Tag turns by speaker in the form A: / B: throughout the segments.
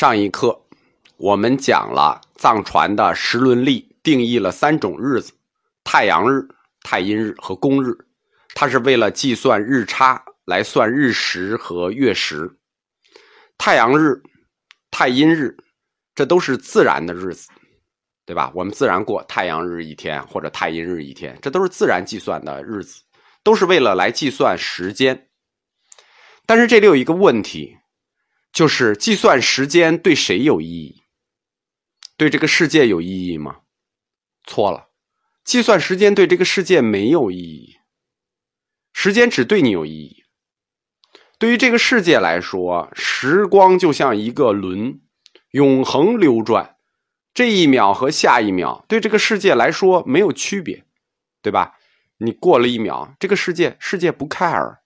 A: 上一课我们讲了藏传的时轮历，定义了三种日子：太阳日、太阴日和公日。它是为了计算日差来算日食和月食。太阳日、太阴日，这都是自然的日子，对吧？我们自然过太阳日一天或者太阴日一天，这都是自然计算的日子，都是为了来计算时间。但是这里有一个问题。就是计算时间对谁有意义？对这个世界有意义吗？错了，计算时间对这个世界没有意义。时间只对你有意义。对于这个世界来说，时光就像一个轮，永恒流转。这一秒和下一秒对这个世界来说没有区别，对吧？你过了一秒，这个世界世界不 care，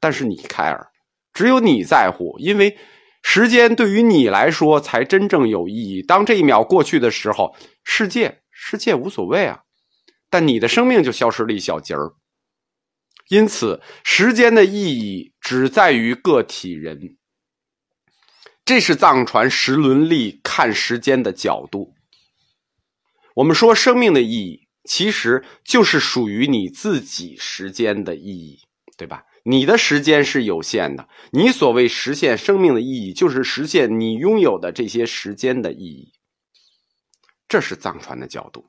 A: 但是你 care，只有你在乎，因为。时间对于你来说才真正有意义。当这一秒过去的时候，世界世界无所谓啊，但你的生命就消失了一小节儿。因此，时间的意义只在于个体人。这是藏传时轮历看时间的角度。我们说，生命的意义其实就是属于你自己时间的意义，对吧？你的时间是有限的，你所谓实现生命的意义，就是实现你拥有的这些时间的意义。这是藏传的角度。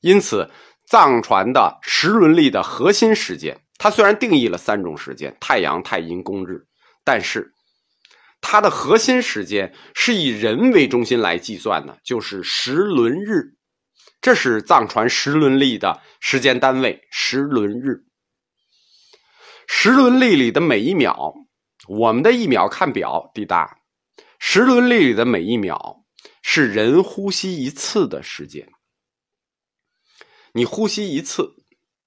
A: 因此，藏传的时轮历的核心时间，它虽然定义了三种时间：太阳、太阴、公日，但是它的核心时间是以人为中心来计算的，就是时轮日。这是藏传时轮历的时间单位：时轮日。时轮历里的每一秒，我们的一秒看表，滴答。时轮历里的每一秒是人呼吸一次的时间。你呼吸一次，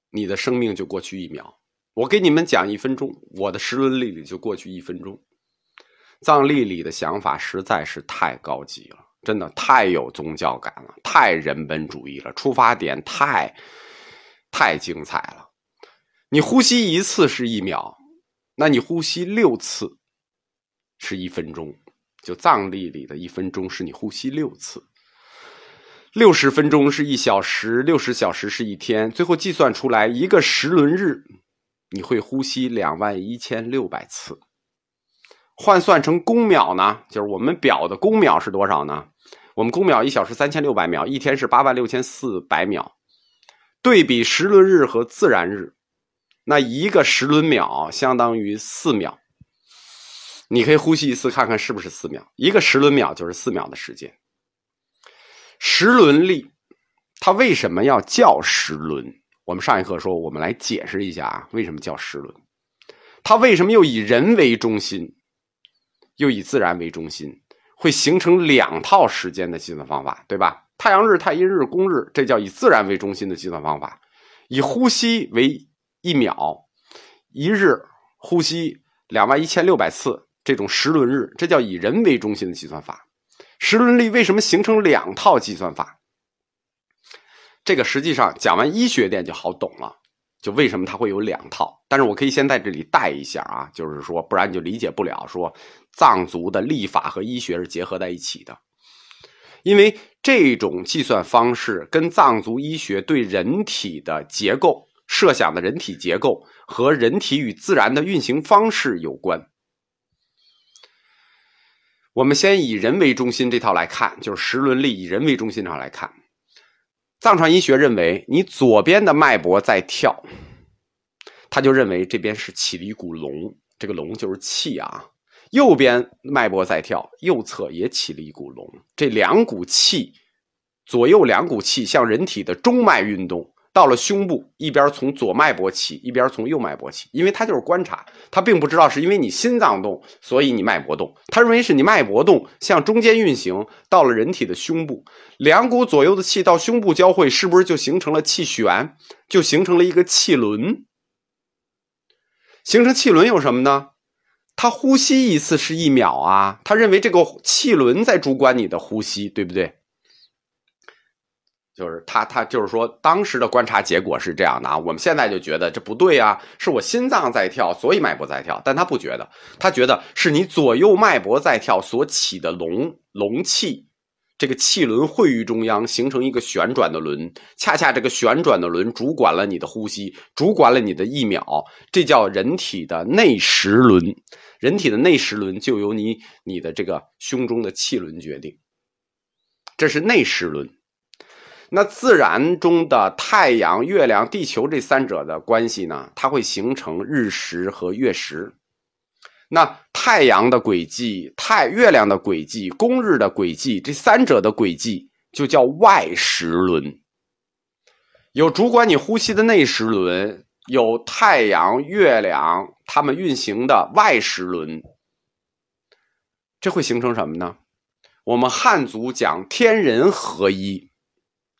A: 你的生命就过去一秒。我给你们讲一分钟，我的时轮历里就过去一分钟。藏历里的想法实在是太高级了，真的太有宗教感了，太人本主义了，出发点太太精彩了。你呼吸一次是一秒，那你呼吸六次是一分钟。就藏历里的一分钟是你呼吸六次，六十分钟是一小时，六十小时是一天，最后计算出来一个时轮日，你会呼吸两万一千六百次。换算成公秒呢？就是我们表的公秒是多少呢？我们公秒一小时三千六百秒，一天是八万六千四百秒。对比时轮日和自然日。那一个时轮秒相当于四秒，你可以呼吸一次看看是不是四秒。一个时轮秒就是四秒的时间。时轮历，它为什么要叫时轮？我们上一课说，我们来解释一下啊，为什么叫时轮？它为什么又以人为中心，又以自然为中心，会形成两套时间的计算方法，对吧？太阳日、太阴日、公日，这叫以自然为中心的计算方法，以呼吸为。一秒，一日呼吸两万一千六百次，这种时轮日，这叫以人为中心的计算法。时轮历为什么形成两套计算法？这个实际上讲完医学点就好懂了，就为什么它会有两套。但是我可以先在这里带一下啊，就是说，不然你就理解不了，说藏族的历法和医学是结合在一起的，因为这种计算方式跟藏族医学对人体的结构。设想的人体结构和人体与自然的运行方式有关。我们先以人为中心这套来看，就是时轮力以人为中心上来看。藏传医学认为，你左边的脉搏在跳，他就认为这边是起了一股龙，这个龙就是气啊。右边脉搏在跳，右侧也起了一股龙，这两股气，左右两股气向人体的中脉运动。到了胸部，一边从左脉搏起，一边从右脉搏起，因为他就是观察，他并不知道是因为你心脏动，所以你脉搏动，他认为是你脉搏动向中间运行，到了人体的胸部，两股左右的气到胸部交汇，是不是就形成了气旋，就形成了一个气轮？形成气轮有什么呢？他呼吸一次是一秒啊，他认为这个气轮在主管你的呼吸，对不对？就是他他就是说当时的观察结果是这样的啊，我们现在就觉得这不对啊，是我心脏在跳，所以脉搏在跳，但他不觉得，他觉得是你左右脉搏在跳所起的龙龙气。这个气轮汇于中央，形成一个旋转的轮。恰恰这个旋转的轮主管了你的呼吸，主管了你的一秒。这叫人体的内时轮。人体的内时轮就由你你的这个胸中的气轮决定。这是内时轮。那自然中的太阳、月亮、地球这三者的关系呢？它会形成日食和月食。那太阳的轨迹、太月亮的轨迹、公日的轨迹，这三者的轨迹就叫外时轮。有主管你呼吸的内时轮，有太阳、月亮它们运行的外时轮。这会形成什么呢？我们汉族讲天人合一，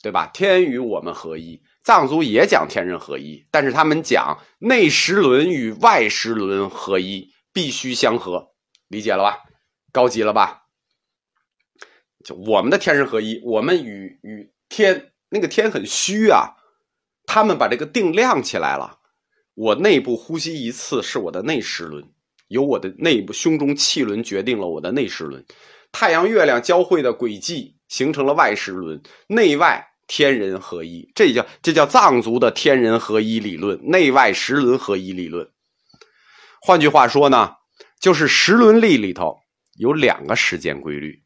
A: 对吧？天与我们合一。藏族也讲天人合一，但是他们讲内时轮与外时轮合一。必须相合，理解了吧？高级了吧？就我们的天人合一，我们与与天那个天很虚啊，他们把这个定量起来了。我内部呼吸一次是我的内时轮，由我的内部胸中气轮决定了我的内时轮。太阳月亮交汇的轨迹形成了外时轮，内外天人合一，这叫这叫藏族的天人合一理论，内外时轮合一理论。换句话说呢，就是时轮历里头有两个时间规律，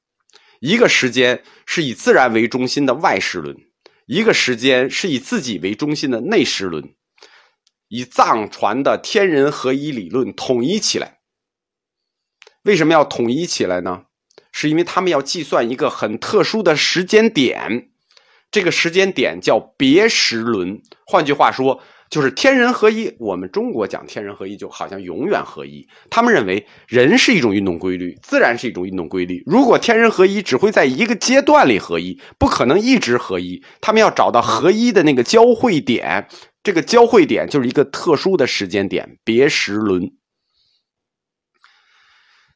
A: 一个时间是以自然为中心的外时轮，一个时间是以自己为中心的内时轮，以藏传的天人合一理论统一起来。为什么要统一起来呢？是因为他们要计算一个很特殊的时间点，这个时间点叫别时轮。换句话说。就是天人合一，我们中国讲天人合一，就好像永远合一。他们认为人是一种运动规律，自然是一种运动规律。如果天人合一，只会在一个阶段里合一，不可能一直合一。他们要找到合一的那个交汇点，这个交汇点就是一个特殊的时间点——别时轮。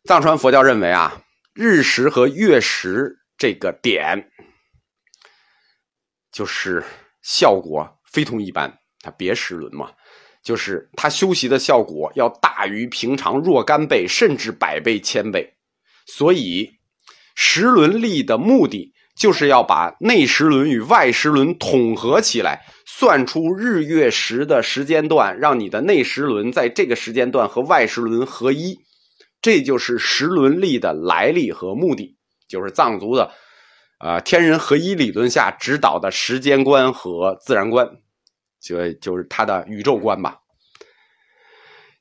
A: 藏传佛教认为啊，日食和月食这个点，就是效果非同一般。它别时轮嘛，就是它修习的效果要大于平常若干倍，甚至百倍、千倍。所以时轮历的目的就是要把内时轮与外时轮统合起来，算出日月时的时间段，让你的内时轮在这个时间段和外时轮合一。这就是时轮历的来历和目的，就是藏族的啊天人合一理论下指导的时间观和自然观。就就是他的宇宙观吧，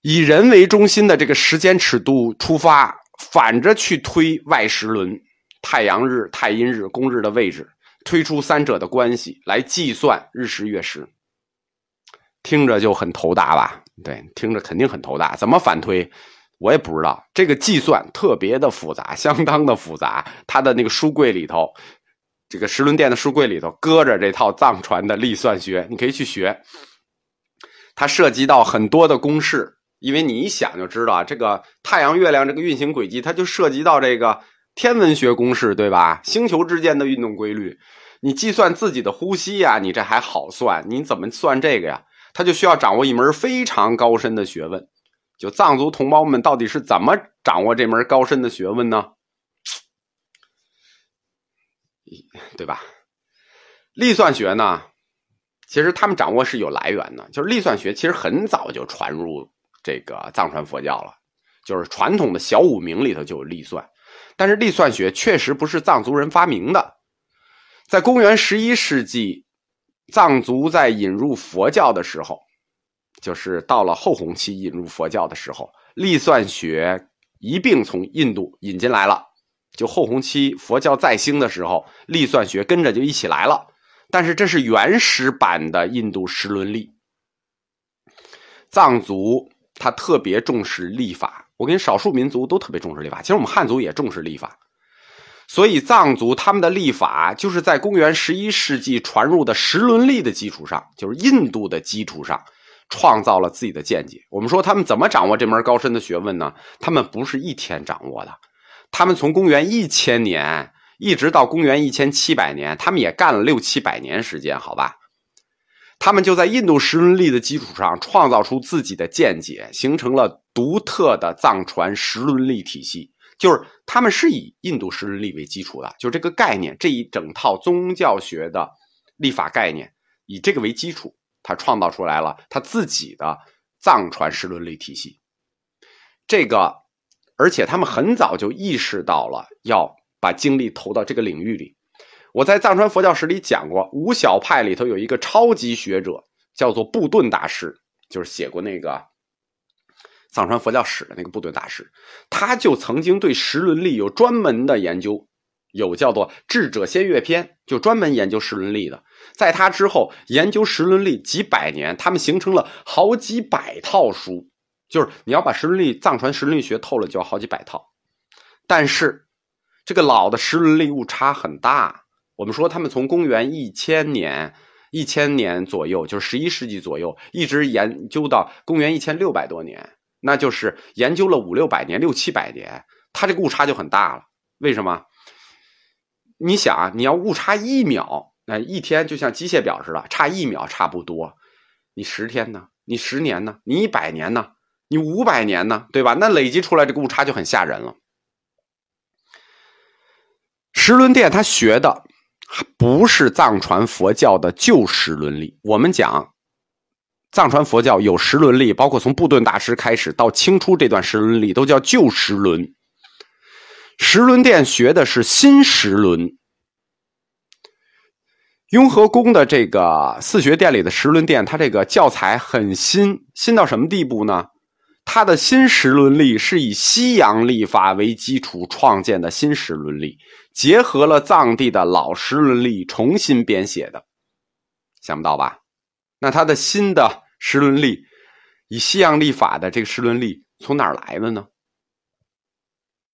A: 以人为中心的这个时间尺度出发，反着去推外时轮，太阳日、太阴日、公日的位置，推出三者的关系来计算日食月食。听着就很头大吧？对，听着肯定很头大。怎么反推？我也不知道。这个计算特别的复杂，相当的复杂。他的那个书柜里头。这个石轮殿的书柜里头搁着这套藏传的历算学，你可以去学。它涉及到很多的公式，因为你一想就知道，这个太阳、月亮这个运行轨迹，它就涉及到这个天文学公式，对吧？星球之间的运动规律，你计算自己的呼吸呀，你这还好算，你怎么算这个呀？他就需要掌握一门非常高深的学问。就藏族同胞们到底是怎么掌握这门高深的学问呢？对吧？历算学呢，其实他们掌握是有来源的，就是历算学其实很早就传入这个藏传佛教了，就是传统的小五明里头就有历算，但是历算学确实不是藏族人发明的，在公元十一世纪，藏族在引入佛教的时候，就是到了后弘期引入佛教的时候，历算学一并从印度引进来了。就后弘期佛教再兴的时候，历算学跟着就一起来了。但是这是原始版的印度十轮历。藏族他特别重视历法，我跟少数民族都特别重视历法。其实我们汉族也重视历法，所以藏族他们的历法就是在公元十一世纪传入的十轮历的基础上，就是印度的基础上，创造了自己的见解。我们说他们怎么掌握这门高深的学问呢？他们不是一天掌握的。他们从公元一千年一直到公元一千七百年，他们也干了六七百年时间，好吧？他们就在印度时伦历的基础上创造出自己的见解，形成了独特的藏传时伦历体系。就是他们是以印度时伦历为基础的，就这个概念，这一整套宗教学的立法概念，以这个为基础，他创造出来了他自己的藏传时伦历体系。这个，而且他们很早就意识到了要把精力投到这个领域里。我在藏传佛教史里讲过，五小派里头有一个超级学者，叫做布顿大师，就是写过那个藏传佛教史的那个布顿大师，他就曾经对时伦历有专门的研究，有叫做《智者先阅篇》，就专门研究时伦历的。在他之后，研究时伦历几百年，他们形成了好几百套书。就是你要把时伦历藏传时伦历学透了，就要好几百套。但是这个老的时伦历误差很大。我们说他们从公元一千年、一千年左右，就是十一世纪左右，一直研究到公元一千六百多年，那就是研究了五六百年、六七百年，它这个误差就很大了。为什么？你想啊，你要误差一秒，那一天就像机械表似的，差一秒差不多。你十天呢？你十年呢？你一百年呢？你五百年呢？对吧？那累积出来这个误差就很吓人了。时轮殿他学的。不是藏传佛教的旧时伦理。我们讲，藏传佛教有时伦历，包括从布顿大师开始到清初这段时伦历，都叫旧时伦。石轮殿学的是新石轮。雍和宫的这个四学殿里的石轮殿，它这个教材很新，新到什么地步呢？它的新石轮历是以西洋历法为基础创建的新石轮历，结合了藏地的老石轮历重新编写的，想不到吧？那它的新的石轮历，以西洋历法的这个石轮历从哪儿来的呢？